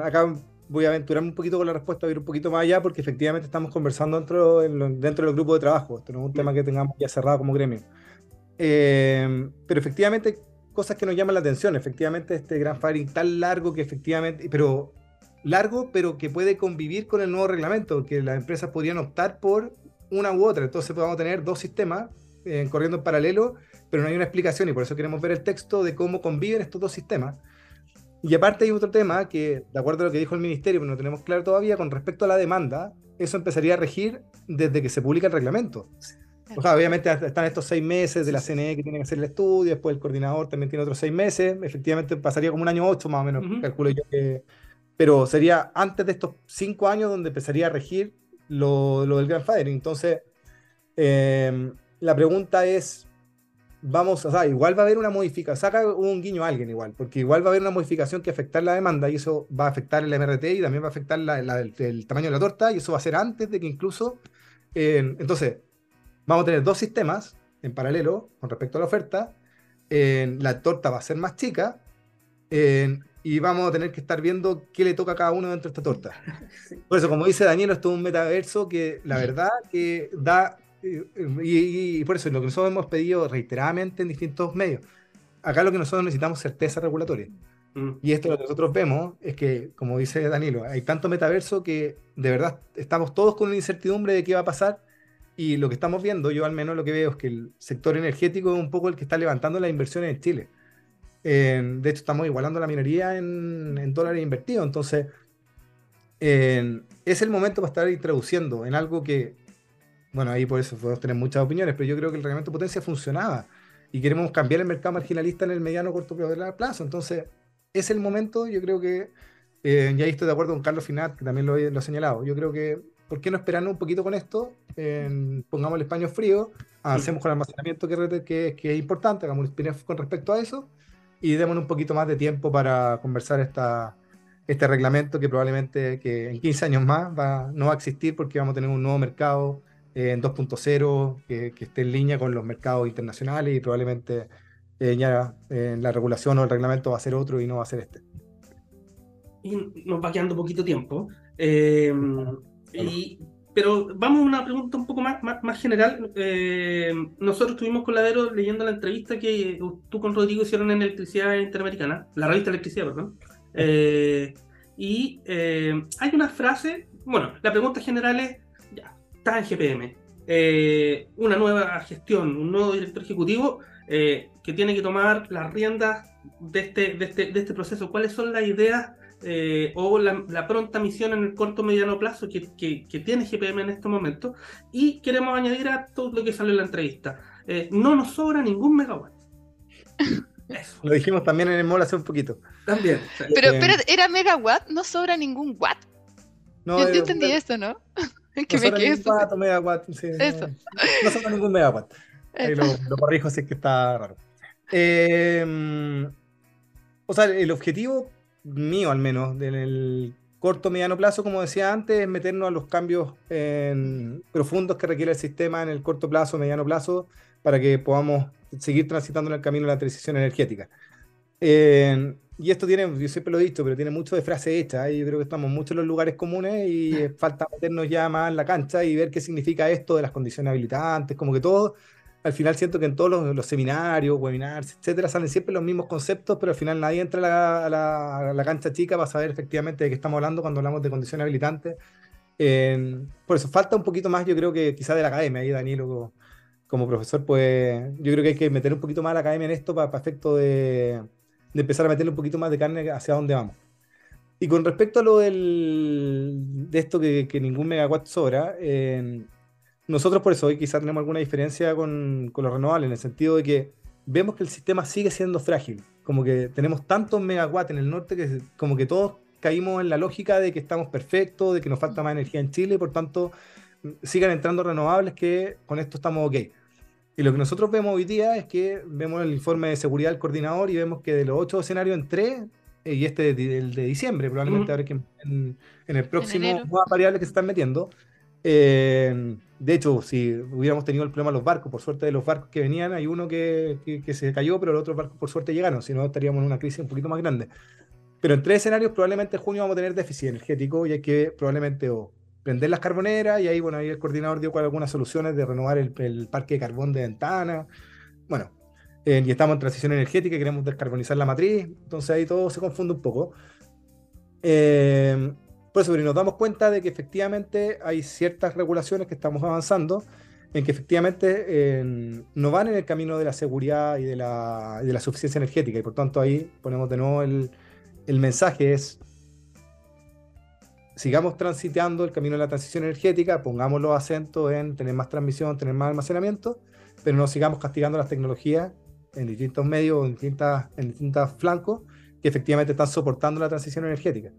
acá voy a aventurarme un poquito con la respuesta, a ir un poquito más allá, porque efectivamente estamos conversando dentro, dentro del grupo de trabajo. Esto no es un tema que tengamos ya cerrado como gremio. Eh, pero efectivamente cosas que nos llaman la atención. Efectivamente, este gran firing tan largo que efectivamente, pero largo, pero que puede convivir con el nuevo reglamento, que las empresas podrían optar por una u otra. Entonces podemos tener dos sistemas eh, corriendo en paralelo, pero no hay una explicación y por eso queremos ver el texto de cómo conviven estos dos sistemas. Y aparte hay otro tema que, de acuerdo a lo que dijo el ministerio, pero no tenemos claro todavía, con respecto a la demanda, eso empezaría a regir desde que se publica el reglamento. Obviamente están estos seis meses de la CNE que tiene que hacer el estudio, después el coordinador también tiene otros seis meses, efectivamente pasaría como un año ocho más o menos, calculo yo que... Pero sería antes de estos cinco años donde empezaría a regir lo, lo del grandfathering. Entonces, em, la pregunta es, vamos, o sea, igual va a haber una modificación, saca un guiño a alguien igual, porque igual va a haber una modificación que afectar la demanda y eso va a afectar el MRT y también va a afectar la, el, tamaño de la torta y eso va a ser antes de que incluso, entonces, vamos a tener dos sistemas en paralelo con respecto a la oferta. la torta va a ser más chica y vamos a tener que estar viendo qué le toca a cada uno dentro de esta torta. *laughs* Por eso, como dice Daniel, esto es un metaverso que la verdad que da, y, por eso lo que nosotros hemos pedido reiteradamente en distintos medios, acá lo que nosotros necesitamos es certeza regulatoria. Mm. Y esto lo que nosotros vemos es que, como dice Danilo, hay tanto metaverso que de verdad estamos todos con una incertidumbre de qué va a pasar y lo que estamos viendo, yo al menos lo que veo es que el sector energético es un poco el que está levantando las inversiones en Chile. de hecho, estamos igualando la minería en, dólares invertidos. Entonces, es el momento para estar introduciendo en algo que, bueno, ahí por eso podemos tener muchas opiniones, pero yo creo que el reglamento de potencia funcionaba y queremos cambiar el mercado marginalista en el mediano corto plazo. Entonces, es el momento, yo creo que, eh, ya estoy de acuerdo con Carlos Finat, que también lo, lo ha señalado, yo creo que ¿por qué no esperarnos un poquito con esto? pongamos el españo frío, hacemos con el almacenamiento que, que, que, es importante, hagamos un spin con respecto a eso y démonos un poquito más de tiempo para conversar esta, este reglamento que probablemente que en 15 años más va, no va a existir porque vamos a tener un nuevo mercado en 2.0 que, que, esté en línea con los mercados internacionales y probablemente eh, ya eh, la regulación o el reglamento va a ser otro y no va a ser este. Y nos va quedando poquito tiempo. Y, pero vamos a una pregunta un poco más, más, general. Eh, nosotros estuvimos con Ladero leyendo la entrevista que tú con Rodrigo hicieron en Electricidad Interamericana, la revista Electricidad, perdón. Eh, y eh, hay una frase, bueno, la pregunta general es, está en GPM, una nueva gestión, un nuevo director ejecutivo que tiene que tomar las riendas de este, de este, de este proceso. ¿Cuáles son las ideas eh, o la, pronta misión en el corto mediano plazo que, que, tiene GPM en este momento Y queremos añadir a todo lo que sale en la entrevista. Eh, no nos sobra ningún megawatt. Lo dijimos también en el mall hace un poquito. También. Pero, pero era megawatt, no sobra ningún watt. No, Yo entendí esto, ¿no? *laughs* que no me quedé eso. megawatt, sí, eso. No, sobra ningún megawatt. Ahí lo, lo, corrijo así que está raro. Eh, o sea, el objetivo mío al menos, en el corto mediano plazo, como decía antes, es meternos a los cambios profundos que requiere el sistema en el corto plazo, mediano plazo, para que podamos seguir transitando en el camino de la transición energética. Y esto tiene, yo siempre lo he dicho, pero tiene mucho de frase hecha, y yo creo que estamos mucho en los lugares comunes y *laughs* falta meternos ya más en la cancha y ver qué significa esto de las condiciones habilitantes, como que todo al final siento que en todos los, seminarios, webinars, etcétera, salen siempre los mismos conceptos, pero al final nadie entra a la, cancha chica para saber efectivamente de qué estamos hablando cuando hablamos de condiciones habilitantes. por eso falta un poquito más, yo creo que quizá de la academia, ahí Danilo como, profesor, pues yo creo que hay que meter un poquito más a la academia en esto para, efecto de, empezar a meterle un poquito más de carne hacia dónde vamos. Y con respecto a lo del, de esto que, que ningún megawatt sobra, nosotros por eso hoy quizás tenemos alguna diferencia con, con los renovables, en el sentido de que vemos que el sistema sigue siendo frágil. Como que tenemos tantos megawatts en el norte que como que todos caímos en la lógica de que estamos perfectos, de que nos falta más energía en Chile y por tanto sigan entrando renovables que con esto estamos ok. Y lo que nosotros vemos hoy día es que vemos el informe de seguridad del coordinador y vemos que de los ocho escenarios en tres eh, y este el de diciembre, probablemente ahora que en, el próximo nuevas variables que se están metiendo. Eh, de hecho, si hubiéramos tenido el problema de los barcos, por suerte de los barcos que venían, hay uno que, que, se cayó, pero los otros barcos por suerte llegaron, si no estaríamos en una crisis un poquito más grande. Pero en tres escenarios probablemente en junio vamos a tener déficit energético y hay que probablemente o prender las carboneras y ahí, bueno, ahí el coordinador dio algunas soluciones de renovar el, el parque de carbón de ventana. Bueno, eh, y estamos en transición energética queremos descarbonizar la matriz, entonces ahí todo se confunde un poco. Eh, por eso, pero nos damos cuenta de que efectivamente hay ciertas regulaciones que estamos avanzando, en que efectivamente eh, no van en el camino de la seguridad y de la, de la, suficiencia energética, y por tanto ahí ponemos de nuevo el, el mensaje es, sigamos transitando el camino de la transición energética, pongamos los acentos en tener más transmisión, tener más almacenamiento, pero no sigamos castigando las tecnologías en distintos medios, en, distintas, en distintos flancos, que efectivamente están soportando la transición energética.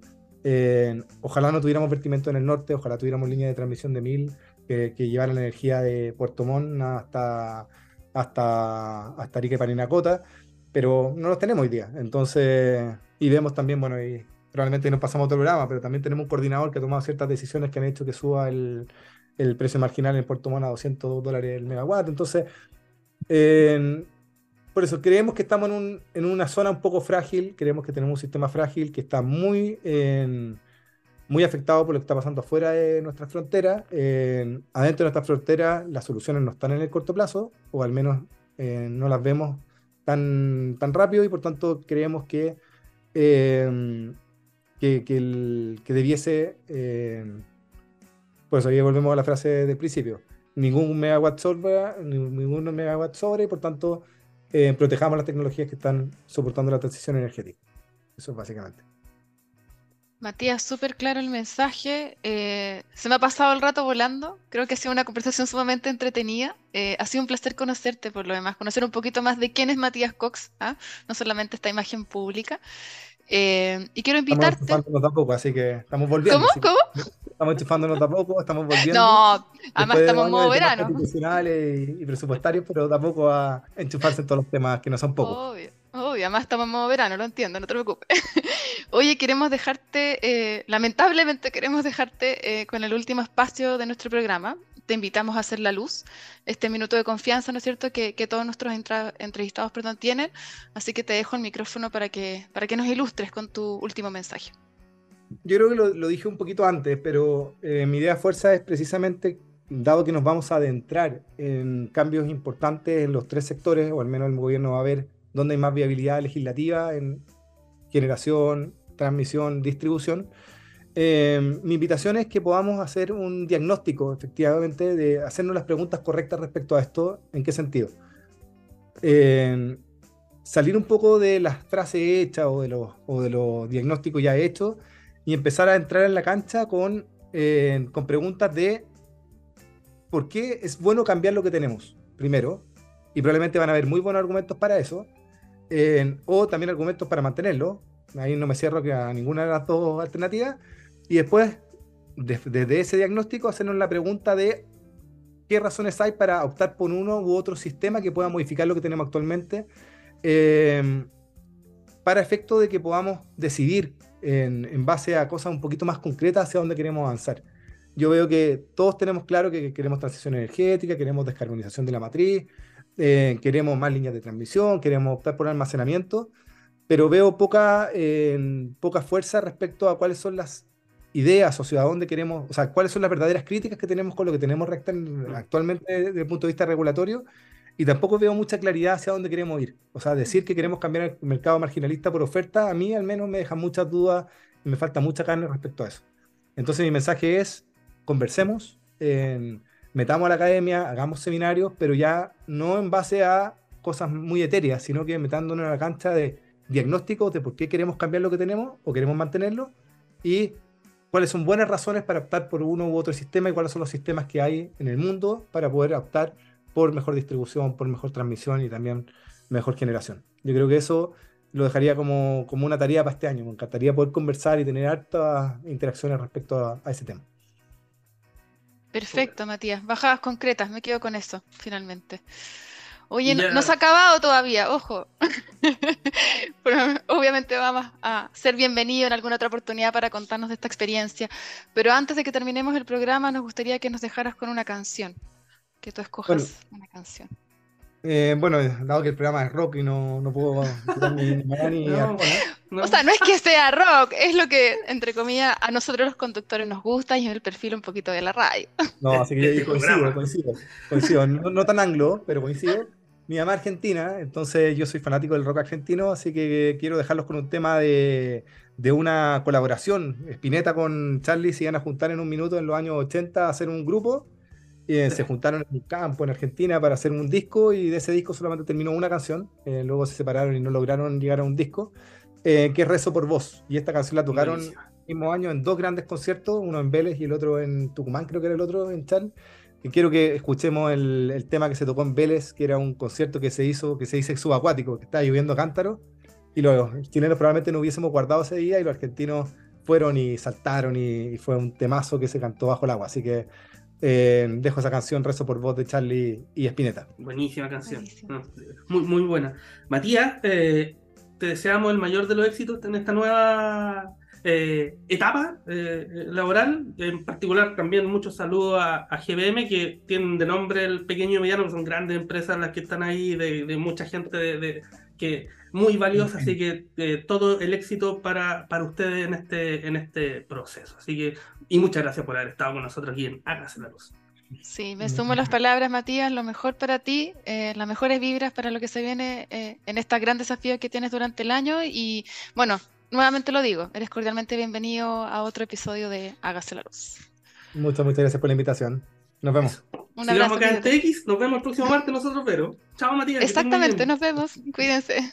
Eh, ojalá no tuviéramos vertimiento en el norte, ojalá tuviéramos línea de transmisión de mil que, que llevaran la energía de Puerto Montt hasta, hasta, hasta Arica y Parinacota, pero no los tenemos hoy día. Entonces, y vemos también, bueno, y probablemente nos pasamos otro programa, pero también tenemos un coordinador que ha tomado ciertas decisiones que han hecho que suba el, el precio marginal en Puerto Montt a 200 dólares el megawatt. Entonces, eh, por eso creemos que estamos en, un, en, una zona un poco frágil, creemos que tenemos un sistema frágil que está muy, muy afectado por lo que está pasando afuera de nuestras fronteras. adentro de nuestras fronteras las soluciones no están en el corto plazo, o al menos eh, no las vemos tan, tan rápido y por tanto creemos que, em, que, que, debiese... Por eso ahí volvemos a la frase del principio. Ningún megawatt sobra, ningún megawatt sobre, y por tanto eh, protejamos las tecnologías que están soportando la transición energética. Eso es básicamente. Matías, súper claro el mensaje. Eh, se me ha pasado el rato volando. Creo que ha sido una conversación sumamente entretenida. Eh, ha sido un placer conocerte, por lo demás, conocer un poquito más de quién es Matías Cox, ¿ah? no solamente esta imagen pública. Y quiero invitarte. Estamos tampoco, así que estamos volviendo. ¿Cómo? ¿Cómo? Estamos enchufándonos tampoco, estamos *laughs* volviendo. No, además estamos en modo verano. Institucionales y, presupuestarios, pero tampoco a enchufarse en todos los temas que no son pocos. Obvio, obvio, además estamos en modo verano, lo entiendo, no te preocupes. *laughs* Oye, queremos dejarte, eh, lamentablemente queremos dejarte eh, con el último espacio de nuestro programa. Te invitamos a hacer la luz, este minuto de confianza, ¿no es cierto?, que, que todos nuestros entrevistados perdón, tienen. Así que te dejo el micrófono para que, para que nos ilustres con tu último mensaje yo creo que lo, dije un poquito antes, pero eh, mi idea fuerza es precisamente, dado que nos vamos a adentrar en cambios importantes en los tres sectores, o al menos el gobierno va a ver dónde hay más viabilidad legislativa en generación, transmisión, distribución. Eh, mi invitación es que podamos hacer un diagnóstico, efectivamente, de hacernos las preguntas correctas respecto a esto. ¿En qué sentido? Eh, salir un poco de las frases hechas o de los, diagnósticos ya hechos y empezar a entrar en la cancha con, eh, con preguntas de por qué es bueno cambiar lo que tenemos, primero, y probablemente van a haber muy buenos argumentos para eso, o también argumentos para mantenerlo, ahí no me cierro que a ninguna de las dos alternativas, y después, desde ese diagnóstico, hacernos la pregunta de qué razones hay para optar por uno u otro sistema que pueda modificar lo que tenemos actualmente, eh, para efecto de que podamos decidir en, base a cosas un poquito más concretas hacia dónde queremos avanzar. Yo veo que todos tenemos claro que queremos transición energética, queremos descarbonización de la matriz, eh, queremos más líneas de transmisión, queremos optar por almacenamiento, pero veo poca, poca fuerza respecto a cuáles son las ideas o hacia dónde queremos, o sea, cuáles son las verdaderas críticas que tenemos con lo que tenemos actualmente desde el punto de vista regulatorio y tampoco veo mucha claridad hacia dónde queremos ir. O sea, decir que queremos cambiar el mercado marginalista por oferta, a mí al menos me deja muchas dudas y me falta mucha carne respecto a eso. Entonces mi mensaje es, conversemos, metamos a la academia, hagamos seminarios, pero ya no en base a cosas muy etéreas, sino que metándonos en la cancha de diagnóstico de por qué queremos cambiar lo que tenemos o queremos mantenerlo y cuáles son buenas razones para optar por uno u otro sistema y cuáles son los sistemas que hay en el mundo para poder optar por mejor distribución, por mejor transmisión y también mejor generación. Yo creo que eso lo dejaría como, como una tarea para este año. Me encantaría poder conversar y tener hartas interacciones respecto a ese tema. Perfecto, Matías. Bajadas concretas, me quedo con eso, finalmente. Oye, no, se ha acabado todavía, ojo. *laughs* obviamente vamos a ser bienvenidos en alguna otra oportunidad para contarnos de esta experiencia. Pero antes de que terminemos el programa, nos gustaría que nos dejaras con una canción. Que tú escojas una canción. Eh, bueno, dado que el programa es rock y no, no puedo ni, ni, *laughs* O sea, no es que sea rock, es lo que, entre comillas, a nosotros los conductores nos gusta y es el perfil un poquito de la radio. No, así que *laughs* yo coincido, coincido, coincido. No, tan anglo, pero coincido. Mi mamá argentina, entonces yo soy fanático del rock argentino, así que quiero dejarlos con un tema de, de una colaboración. Spinetta con Charlie se iban a juntar en un minuto en los años 80 a hacer un grupo y se juntaron en un campo en Argentina para hacer un disco y de ese disco solamente terminó una canción. Eh, luego se separaron y no lograron llegar a un disco, eh, que es Rezo por Voz. Y esta canción la tocaron el mismo año en dos grandes conciertos, uno en Vélez y el otro en Tucumán, creo que era el otro en Chal. Y quiero que escuchemos el, el, tema que se tocó en Vélez, que era un concierto que se hizo, que se dice subacuático, que estaba lloviendo cántaro. Y los chilenos probablemente no hubiésemos guardado ese día y los argentinos fueron y saltaron y, y fue un temazo que se cantó bajo el agua. Así que eh, dejo esa canción, Rezo por voz de Charlie y Espineta. Buenísima canción. muy, muy buena. Matías, eh, te deseamos el mayor de los éxitos en esta nueva eh, etapa laboral. En particular, también muchos saludos a, GBM, que tienen de nombre el pequeño y mediano, son grandes empresas las que están ahí, de, mucha gente de, que muy valiosa, así que todo el éxito para, para ustedes en este, en este proceso. Así que y muchas gracias por haber estado con nosotros aquí en Hágase la Luz. Sí, me sumo las palabras, Matías. Lo mejor para ti, eh, las mejores vibras para lo que se viene eh, en estos grandes desafíos que tienes durante el año. Y bueno, nuevamente lo digo, eres cordialmente bienvenido a otro episodio de Hágase la Luz. Muchas, muchas gracias por la invitación. Nos vemos. Un abrazo. nos vemos el próximo martes nosotros, pero. Chao, Matías. Exactamente, nos vemos. Cuídense.